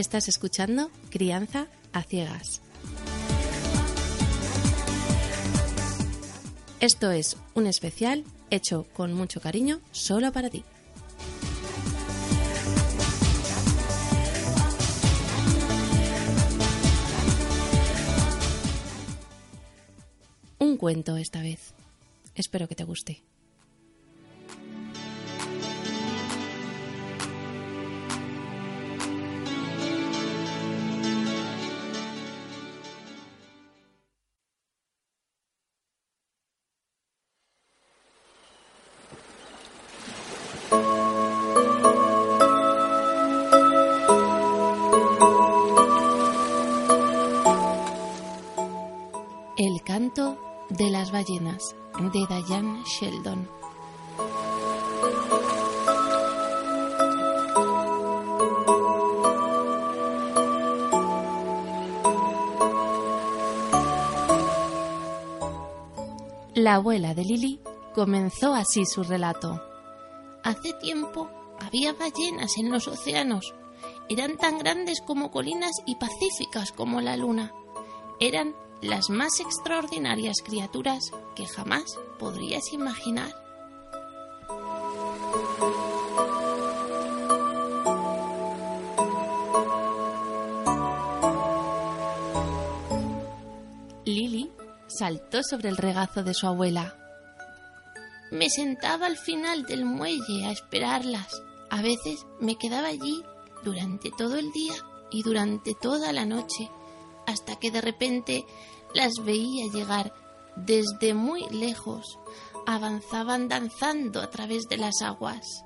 Estás escuchando Crianza a Ciegas. Esto es un especial hecho con mucho cariño solo para ti. Un cuento esta vez. Espero que te guste. El canto de las ballenas de Diane Sheldon. La abuela de Lily comenzó así su relato. Hace tiempo había ballenas en los océanos. Eran tan grandes como colinas y pacíficas como la luna. Eran las más extraordinarias criaturas que jamás podrías imaginar. Lily saltó sobre el regazo de su abuela. Me sentaba al final del muelle a esperarlas. A veces me quedaba allí durante todo el día y durante toda la noche, hasta que de repente las veía llegar desde muy lejos. Avanzaban danzando a través de las aguas.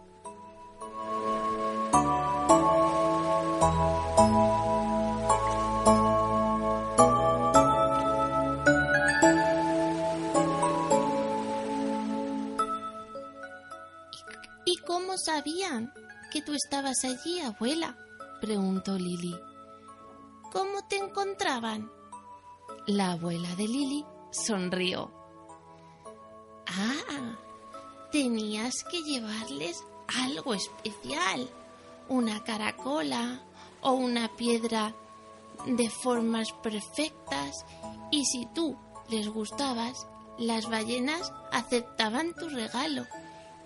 ¿Y cómo sabían que tú estabas allí, abuela? preguntó Lily. ¿Cómo te encontraban? La abuela de Lily sonrió. Ah, tenías que llevarles algo especial, una caracola o una piedra de formas perfectas y si tú les gustabas, las ballenas aceptaban tu regalo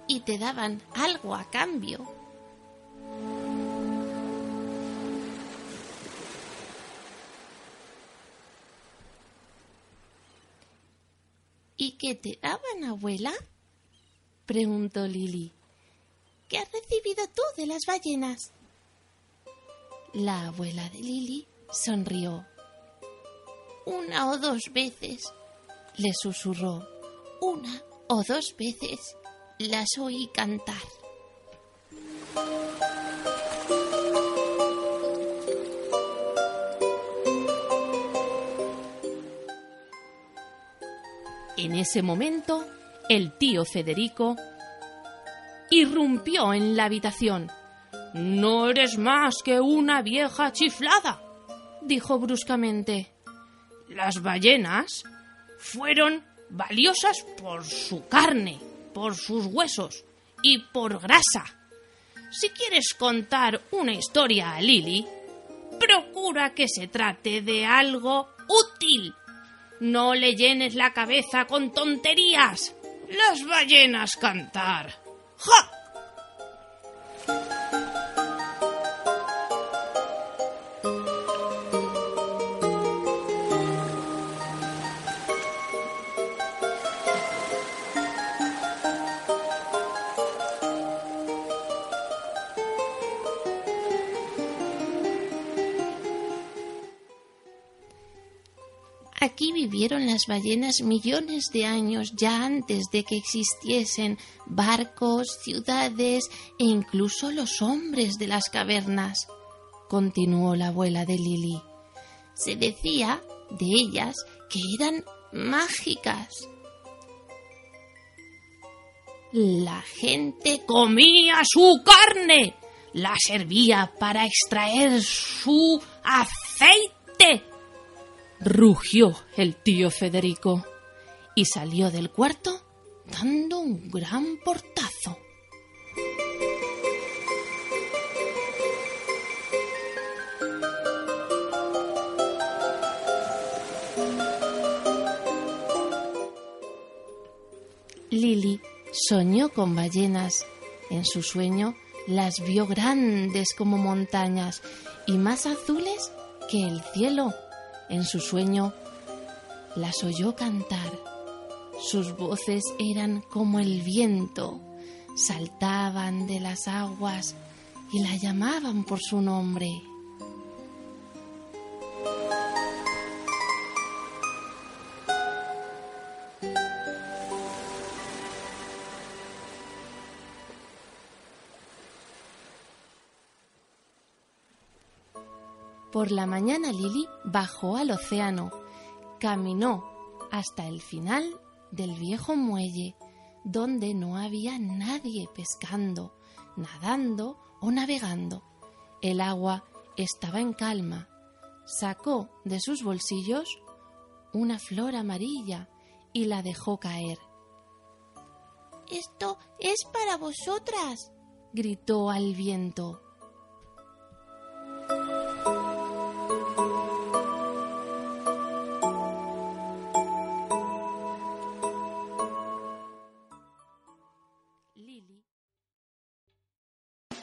y te daban algo a cambio. ¿Y qué te daban, abuela? preguntó Lily. ¿Qué has recibido tú de las ballenas? La abuela de Lily sonrió. Una o dos veces, Le susurró. una o dos veces las oí cantar. En ese momento, el tío Federico irrumpió en la habitación. No eres más que una vieja chiflada, dijo bruscamente. Las ballenas fueron valiosas por su carne, por sus huesos y por grasa. Si quieres contar una historia a Lily, procura que se trate de algo útil. No le llenes la cabeza con tonterías. Las ballenas cantar. ¡Ja! Aquí vivieron las ballenas millones de años ya antes de que existiesen barcos, ciudades e incluso los hombres de las cavernas, continuó la abuela de Lily. Se decía de ellas que eran mágicas. La gente comía su carne, la servía para extraer su aceite rugió el tío Federico y salió del cuarto dando un gran portazo. Lily soñó con ballenas. En su sueño las vio grandes como montañas y más azules que el cielo. En su sueño las oyó cantar. Sus voces eran como el viento, saltaban de las aguas y la llamaban por su nombre. Por la mañana Lily bajó al océano, caminó hasta el final del viejo muelle, donde no había nadie pescando, nadando o navegando. El agua estaba en calma. Sacó de sus bolsillos una flor amarilla y la dejó caer. Esto es para vosotras, gritó al viento.